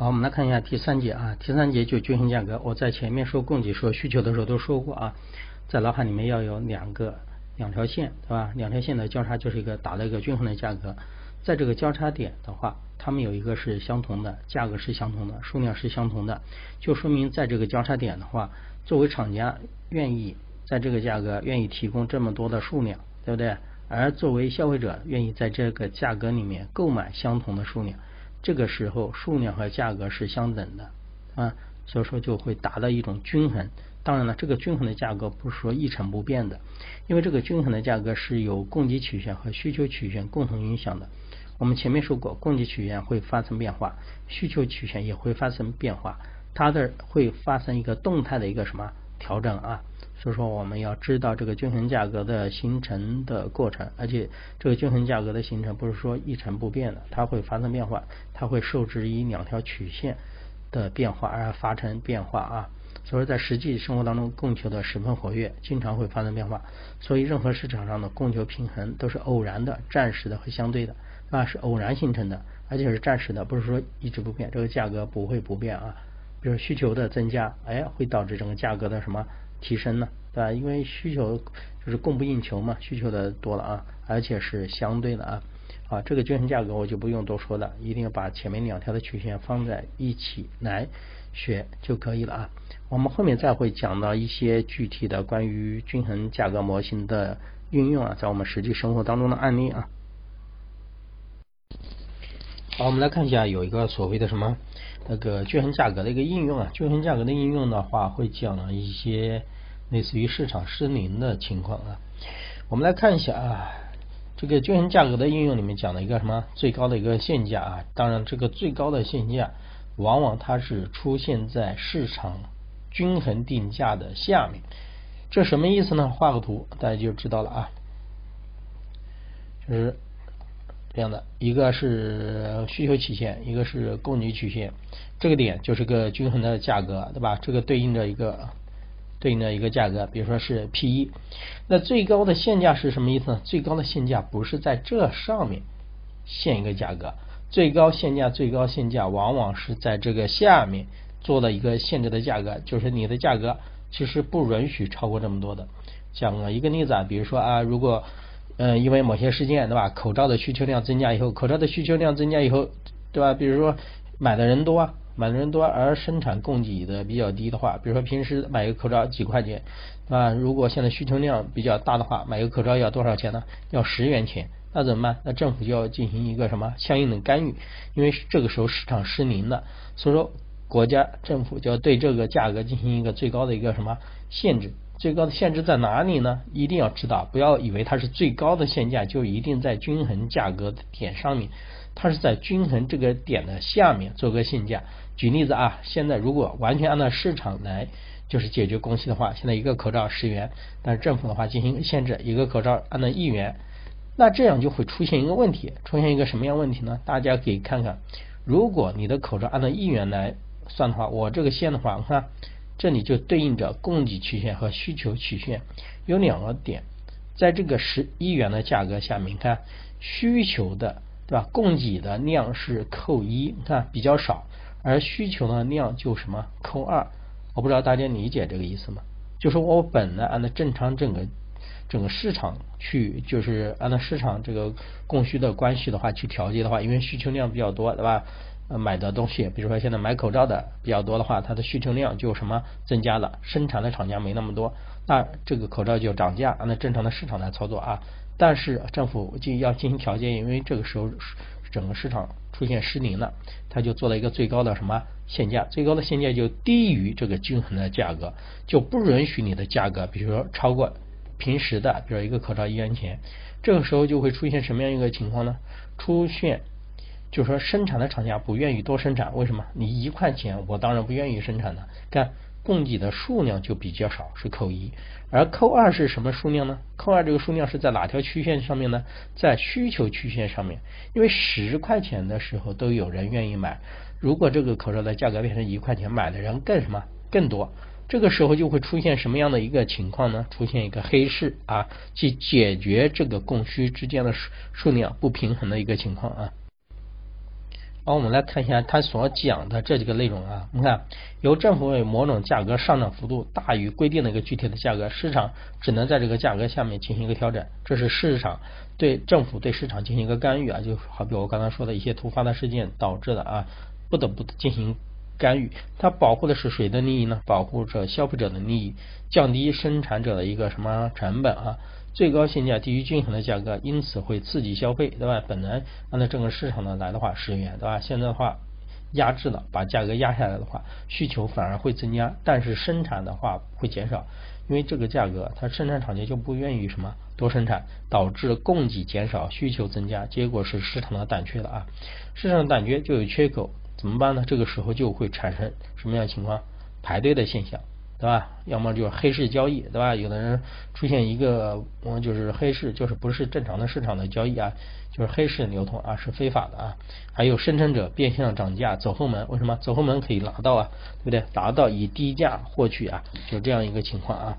好，我们来看一下第三节啊，第三节就均衡价格。我在前面说供给说需求的时候都说过啊，在脑海里面要有两个两条线，对吧？两条线的交叉就是一个达到一个均衡的价格。在这个交叉点的话，它们有一个是相同的，价格是相同的，数量是相同的，就说明在这个交叉点的话，作为厂家愿意在这个价格愿意提供这么多的数量，对不对？而作为消费者愿意在这个价格里面购买相同的数量，这个时候数量和价格是相等的啊，所以说就会达到一种均衡。当然了，这个均衡的价格不是说一成不变的，因为这个均衡的价格是由供给曲线和需求曲线共同影响的。我们前面说过，供给曲线会发生变化，需求曲线也会发生变化，它的会发生一个动态的一个什么调整啊？所以说我们要知道这个均衡价格的形成的过程，而且这个均衡价格的形成不是说一成不变的，它会发生变化，它会受制于两条曲线的变化而发生变化啊。所以说在实际生活当中，供求的十分活跃，经常会发生变化。所以任何市场上的供求平衡都是偶然的、暂时的和相对的。啊，是偶然形成的，而且是暂时的，不是说一直不变，这个价格不会不变啊。比如需求的增加，哎，会导致整个价格的什么提升呢？对吧？因为需求就是供不应求嘛，需求的多了啊，而且是相对的啊。啊，这个均衡价格我就不用多说了，一定要把前面两条的曲线放在一起来学就可以了啊。我们后面再会讲到一些具体的关于均衡价格模型的运用啊，在我们实际生活当中的案例啊。好，我们来看一下，有一个所谓的什么那个均衡价格的一个应用啊。均衡价格的应用的话，会讲一些类似于市场失灵的情况啊。我们来看一下啊，这个均衡价格的应用里面讲了一个什么最高的一个限价啊。当然，这个最高的限价往往它是出现在市场均衡定价的下面。这什么意思呢？画个图，大家就知道了啊。就是。这样的一个是需求曲线，一个是供给曲线，这个点就是个均衡的价格，对吧？这个对应着一个对应着一个价格，比如说是 P 一。那最高的限价是什么意思呢？最高的限价不是在这上面限一个价格，最高限价最高限价往往是在这个下面做了一个限制的价格，就是你的价格其实不允许超过这么多的。讲一个例子啊，比如说啊，如果嗯，因为某些事件，对吧？口罩的需求量增加以后，口罩的需求量增加以后，对吧？比如说买的人多，买的人多，而生产供给的比较低的话，比如说平时买一个口罩几块钱，啊，如果现在需求量比较大的话，买一个口罩要多少钱呢？要十元钱，那怎么办？那政府就要进行一个什么相应的干预？因为这个时候市场失灵了，所以说国家政府就要对这个价格进行一个最高的一个什么限制。最高的限制在哪里呢？一定要知道，不要以为它是最高的限价就一定在均衡价格点上面，它是在均衡这个点的下面做个限价。举例子啊，现在如果完全按照市场来就是解决供需的话，现在一个口罩十元，但是政府的话进行限制，一个口罩按照一元，那这样就会出现一个问题，出现一个什么样问题呢？大家可以看看，如果你的口罩按照一元来算的话，我这个线的话，看。这里就对应着供给曲线和需求曲线有两个点，在这个十一元的价格下面，你看需求的对吧？供给的量是扣一，你看比较少，而需求的量就什么扣二。我不知道大家理解这个意思吗？就是我本来按照正常整个整个市场去，就是按照市场这个供需的关系的话去调节的话，因为需求量比较多，对吧？买的东西，比如说现在买口罩的比较多的话，它的需求量就什么增加了，生产的厂家没那么多，那这个口罩就涨价，按正常的市场来操作啊。但是政府就要进行调节，因为这个时候整个市场出现失灵了，他就做了一个最高的什么限价，最高的限价就低于这个均衡的价格，就不允许你的价格，比如说超过平时的，比如一个口罩一元钱，这个时候就会出现什么样一个情况呢？出现。就说生产的厂家不愿意多生产，为什么？你一块钱，我当然不愿意生产了。看供给的数量就比较少，是扣一，而扣二是什么数量呢？扣二这个数量是在哪条曲线上面呢？在需求曲线上面。因为十块钱的时候都有人愿意买，如果这个口罩的价格变成一块钱，买的人更什么更多，这个时候就会出现什么样的一个情况呢？出现一个黑市啊，去解决这个供需之间的数数量不平衡的一个情况啊。好，我们来看一下他所讲的这几个内容啊。你看，由政府为某种价格上涨幅度大于规定的一个具体的价格，市场只能在这个价格下面进行一个调整，这是市场对政府对市场进行一个干预啊。就好比我刚才说的一些突发的事件导致的啊，不得不进行干预。它保护的是谁的利益呢？保护着消费者的利益，降低生产者的一个什么成本啊？最高限价低于均衡的价格，因此会刺激消费，对吧？本来按照整个市场的来的话，十元，对吧？现在的话压制了，把价格压下来的话，需求反而会增加，但是生产的话会减少，因为这个价格，它生产厂家就不愿意什么多生产，导致供给减少，需求增加，结果是市场的短缺了啊！市场短缺就有缺口，怎么办呢？这个时候就会产生什么样情况？排队的现象。对吧？要么就是黑市交易，对吧？有的人出现一个，我就是黑市，就是不是正常的市场的交易啊，就是黑市流通啊，是非法的啊。还有生产者变相涨价，走后门，为什么？走后门可以拿到啊，对不对？拿到以低价获取啊，就这样一个情况啊。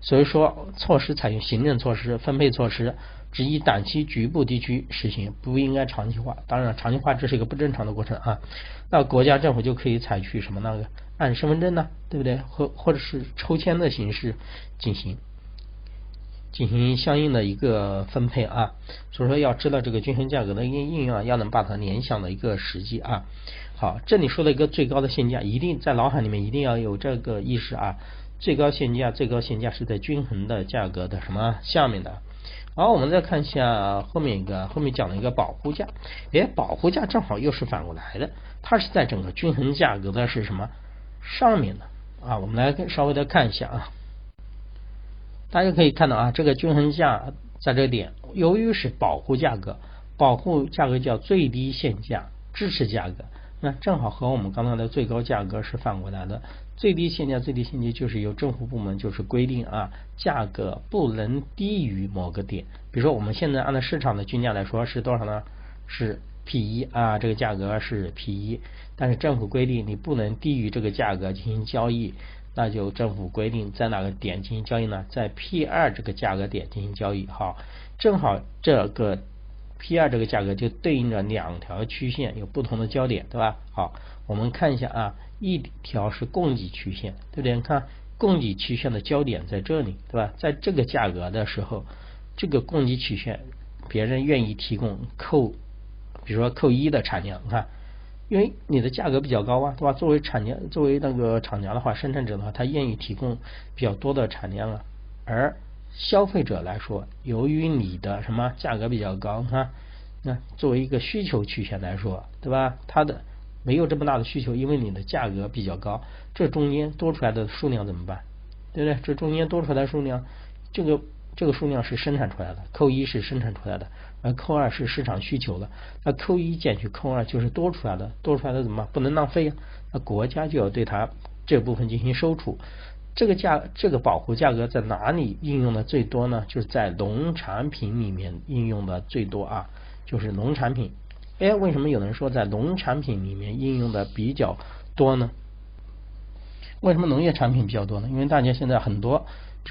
所以说，措施采用行政措施、分配措施，只以短期局部地区实行，不应该长期化。当然，长期化这是一个不正常的过程啊。那国家政府就可以采取什么那个？按身份证呢，对不对？或或者是抽签的形式进行进行相应的一个分配啊。所以说要知道这个均衡价格的应应用啊，要能把它联想的一个实际啊。好，这里说的一个最高的限价，一定在脑海里面一定要有这个意识啊。最高限价，最高限价是在均衡的价格的什么下面的。好，我们再看一下后面一个，后面讲了一个保护价。哎，保护价正好又是反过来的，它是在整个均衡价格的是什么？上面的啊，我们来稍微的看一下啊，大家可以看到啊，这个均衡价在这点，由于是保护价格，保护价格叫最低限价支持价格，那正好和我们刚才的最高价格是反过来的。最低限价、最低限价就是由政府部门就是规定啊，价格不能低于某个点。比如说我们现在按照市场的均价来说是多少呢？是 P 一啊，这个价格是 P 一。但是政府规定你不能低于这个价格进行交易，那就政府规定在哪个点进行交易呢？在 P 二这个价格点进行交易，好，正好这个 P 二这个价格就对应着两条曲线有不同的焦点，对吧？好，我们看一下啊，一条是供给曲线，对不对？你看供给曲线的焦点在这里，对吧？在这个价格的时候，这个供给曲线别人愿意提供扣，比如说扣一的产量，你看。因为你的价格比较高啊，对吧？作为产家，作为那个厂家的话，生产者的话，他愿意提供比较多的产量啊。而消费者来说，由于你的什么价格比较高，哈，那作为一个需求曲线来说，对吧？它的没有这么大的需求，因为你的价格比较高，这中间多出来的数量怎么办？对不对？这中间多出来的数量，这个。这个数量是生产出来的，扣一是生产出来的，而扣二是市场需求的。那扣一减去扣二就是多出来的，多出来的怎么办不能浪费啊？那国家就要对它这部分进行收储。这个价，这个保护价格在哪里应用的最多呢？就是在农产品里面应用的最多啊，就是农产品。哎，为什么有人说在农产品里面应用的比较多呢？为什么农业产品比较多呢？因为大家现在很多。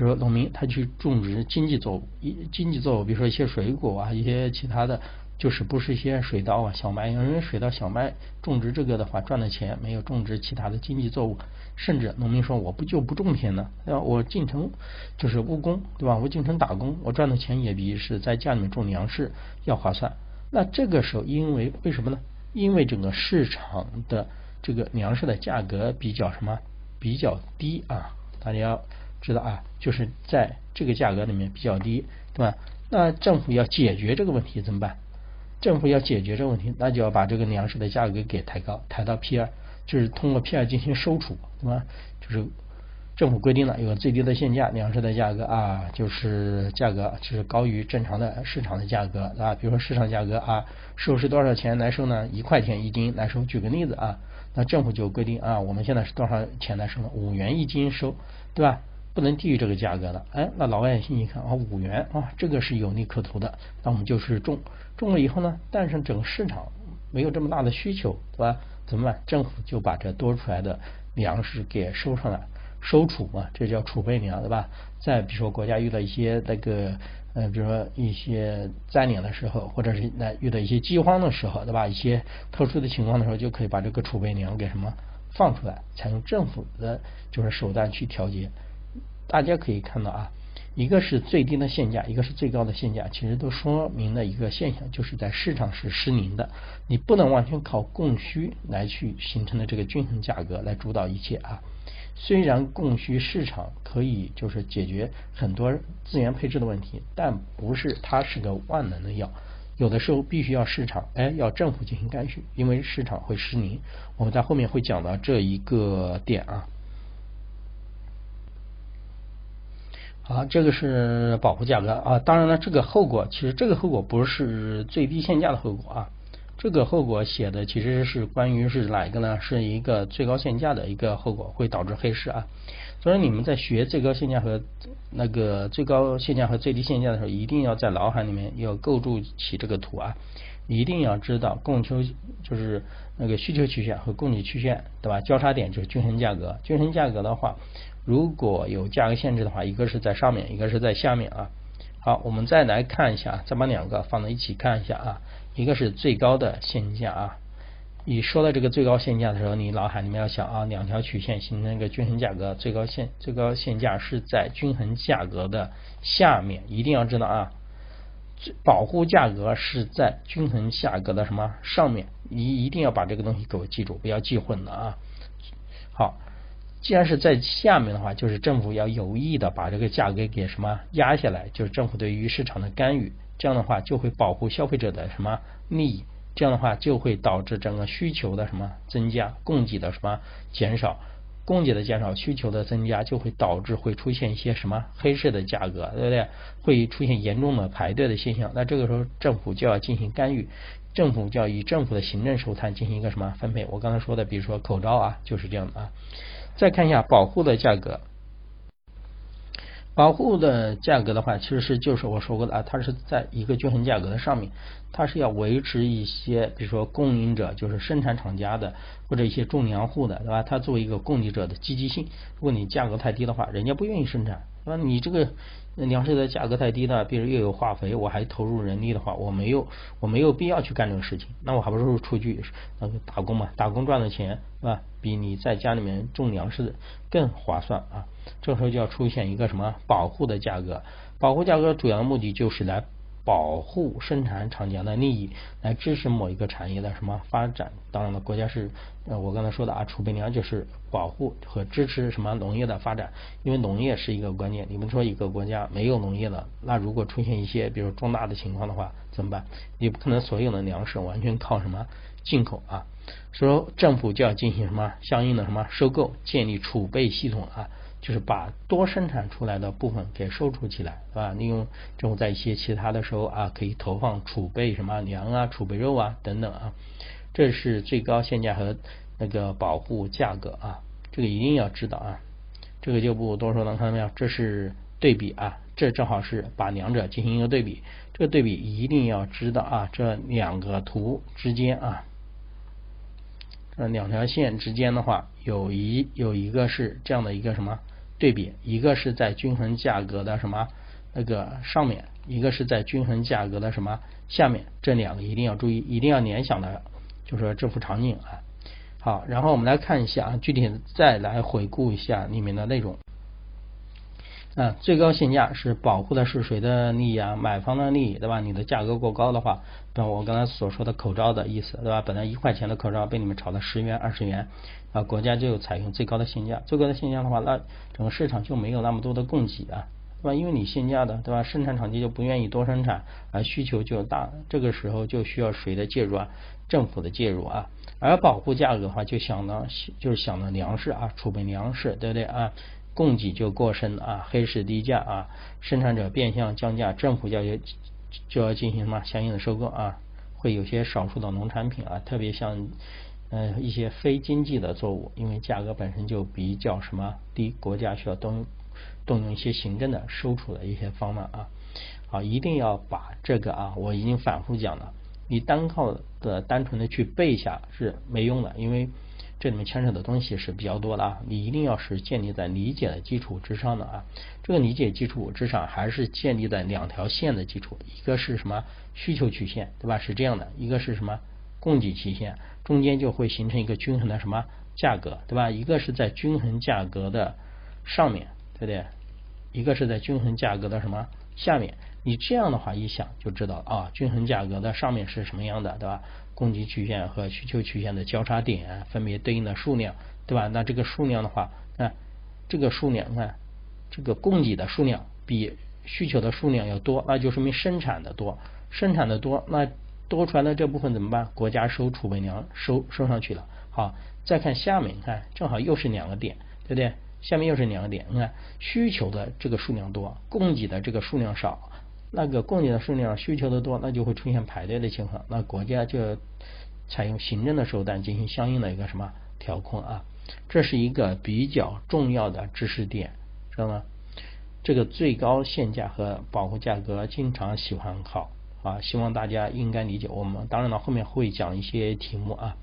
说农民他去种植经济作物，一经济作物，比如说一些水果啊，一些其他的，就是不是一些水稻啊、小麦，因为水稻、小麦种植这个的话赚的钱没有种植其他的经济作物，甚至农民说我不就不种田呢，对吧？我进城就是务工，对吧？我进城打工，我赚的钱也比是在家里面种粮食要划算。那这个时候因为为什么呢？因为整个市场的这个粮食的价格比较什么比较低啊，大家要。知道啊，就是在这个价格里面比较低，对吧？那政府要解决这个问题怎么办？政府要解决这个问题，那就要把这个粮食的价格给抬高，抬到 P 二，就是通过 P 二进行收储，对吧？就是政府规定了有个最低的限价，粮食的价格啊，就是价格就是高于正常的市场的价格啊。比如说市场价格啊，收是多少钱来收呢？一块钱一斤来收。举个例子啊，那政府就规定啊，我们现在是多少钱来收呢？五元一斤收，对吧？不能低于这个价格的，哎，那老百姓一看啊，五元啊，这个是有利可图的，那我们就是种，种了以后呢，但是整个市场没有这么大的需求，对吧？怎么办？政府就把这多出来的粮食给收上来，收储嘛，这叫储备粮，对吧？再比如说国家遇到一些那个呃，比如说一些灾年的时候，或者是那遇到一些饥荒的时候，对吧？一些特殊的情况的时候，就可以把这个储备粮给什么放出来，采用政府的就是手段去调节。大家可以看到啊。一个是最低的限价，一个是最高的限价，其实都说明了一个现象，就是在市场是失灵的，你不能完全靠供需来去形成的这个均衡价格来主导一切啊。虽然供需市场可以就是解决很多资源配置的问题，但不是它是个万能的药，有的时候必须要市场，哎，要政府进行干预，因为市场会失灵。我们在后面会讲到这一个点啊。好，这个是保护价格啊。当然了，这个后果其实这个后果不是最低限价的后果啊。这个后果写的其实是关于是哪一个呢？是一个最高限价的一个后果，会导致黑市啊。所以你们在学最高限价和那个最高限价和最低限价的时候，一定要在脑海里面要构筑起这个图啊。一定要知道供求就是那个需求曲线和供给曲线，对吧？交叉点就是均衡价格。均衡价格的话。如果有价格限制的话，一个是在上面，一个是在下面啊。好，我们再来看一下，再把两个放在一起看一下啊。一个是最高的限价啊。你说到这个最高限价的时候，你脑海里面要想啊，两条曲线形成一个均衡价格，最高限最高限价是在均衡价格的下面，一定要知道啊。保护价格是在均衡价格的什么上面？你一定要把这个东西给我记住，不要记混了啊。好。既然是在下面的话，就是政府要有意的把这个价格给什么压下来，就是政府对于市场的干预，这样的话就会保护消费者的什么利益，这样的话就会导致整个需求的什么增加，供给的什么减少，供给的减少，需求的增加，就会导致会出现一些什么黑市的价格，对不对？会出现严重的排队的现象，那这个时候政府就要进行干预，政府就要以政府的行政手段进行一个什么分配？我刚才说的，比如说口罩啊，就是这样的啊。再看一下保护的价格，保护的价格的话，其实是就是我说过的啊，它是在一个均衡价格的上面，它是要维持一些，比如说供应者就是生产厂家的或者一些种粮户的，对吧？它作为一个供给者的积极性，如果你价格太低的话，人家不愿意生产，那？你这个。粮食的价格太低了，比如又有化肥，我还投入人力的话，我没有我没有必要去干这个事情，那我还不如出去那个打工嘛，打工赚的钱是吧？比你在家里面种粮食的更划算啊！这时候就要出现一个什么保护的价格，保护价格主要的目的就是来。保护生产厂家的利益，来支持某一个产业的什么发展？当然了，国家是呃，我刚才说的啊，储备粮就是保护和支持什么农业的发展，因为农业是一个关键。你们说一个国家没有农业了，那如果出现一些比如重大的情况的话，怎么办？你不可能所有的粮食完全靠什么进口啊，所以说政府就要进行什么相应的什么收购，建立储备系统啊。就是把多生产出来的部分给收储起来，是吧？利用这种在一些其他的时候啊，可以投放储备什么粮啊、储备肉啊等等啊。这是最高限价和那个保护价格啊，这个一定要知道啊。这个就不多说了，看到没有？这是对比啊，这正好是把两者进行一个对比。这个对比一定要知道啊，这两个图之间啊，这两条线之间的话，有一有一个是这样的一个什么？对比，一个是在均衡价格的什么那个上面，一个是在均衡价格的什么下面，这两个一定要注意，一定要联想的，就说这幅场景啊。好，然后我们来看一下啊，具体再来回顾一下里面的内容。啊，最高限价是保护的是谁的利益啊？买方的利益，对吧？你的价格过高的话，那我刚才所说的口罩的意思，对吧？本来一块钱的口罩被你们炒到十元、二十元。啊，国家就采用最高的限价，最高的限价的话，那整个市场就没有那么多的供给啊，对吧？因为你限价的，对吧？生产厂家就不愿意多生产，而需求就大，这个时候就需要谁的介入啊？政府的介入啊。而保护价格的话，就想到就是想到粮食啊，储备粮食，对不对啊？供给就过剩啊，黑市低价啊，生产者变相降价，政府就要就要进行什么相应的收购啊？会有些少数的农产品啊，特别像。呃，一些非经济的作物，因为价格本身就比较什么低，国家需要动动用一些行政的收储的一些方案啊。好，一定要把这个啊，我已经反复讲了，你单靠的单纯的去背下是没用的，因为这里面牵扯的东西是比较多的啊，你一定要是建立在理解的基础之上的啊。这个理解基础之上，还是建立在两条线的基础，一个是什么需求曲线，对吧？是这样的，一个是什么供给曲线，中间就会形成一个均衡的什么价格，对吧？一个是在均衡价格的上面，对不对？一个是在均衡价格的什么下面？你这样的话一想就知道啊，均衡价格的上面是什么样的，对吧？供给曲线和需求曲线的交叉点分别对应的数量，对吧？那这个数量的话，那这个数量，看这个供给的数量比需求的数量要多，那就说明生产的多，生产的多，那多出来的这部分怎么办？国家收储备粮收收上去了。好，再看下面，看正好又是两个点，对不对？下面又是两个点，你看需求的这个数量多，供给的这个数量少。那个供给的数量需求的多，那就会出现排队的情况，那国家就采用行政的手段进行相应的一个什么调控啊，这是一个比较重要的知识点，知道吗？这个最高限价和保护价格经常喜欢考啊，希望大家应该理解。我们当然了，后面会讲一些题目啊，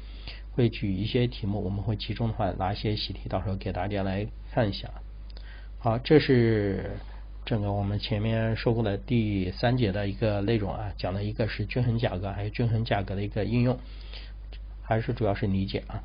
会举一些题目，我们会集中的话拿一些习题，到时候给大家来看一下。好，这是。这个我们前面说过的第三节的一个内容啊，讲的一个是均衡价格，还有均衡价格的一个应用，还是主要是理解啊。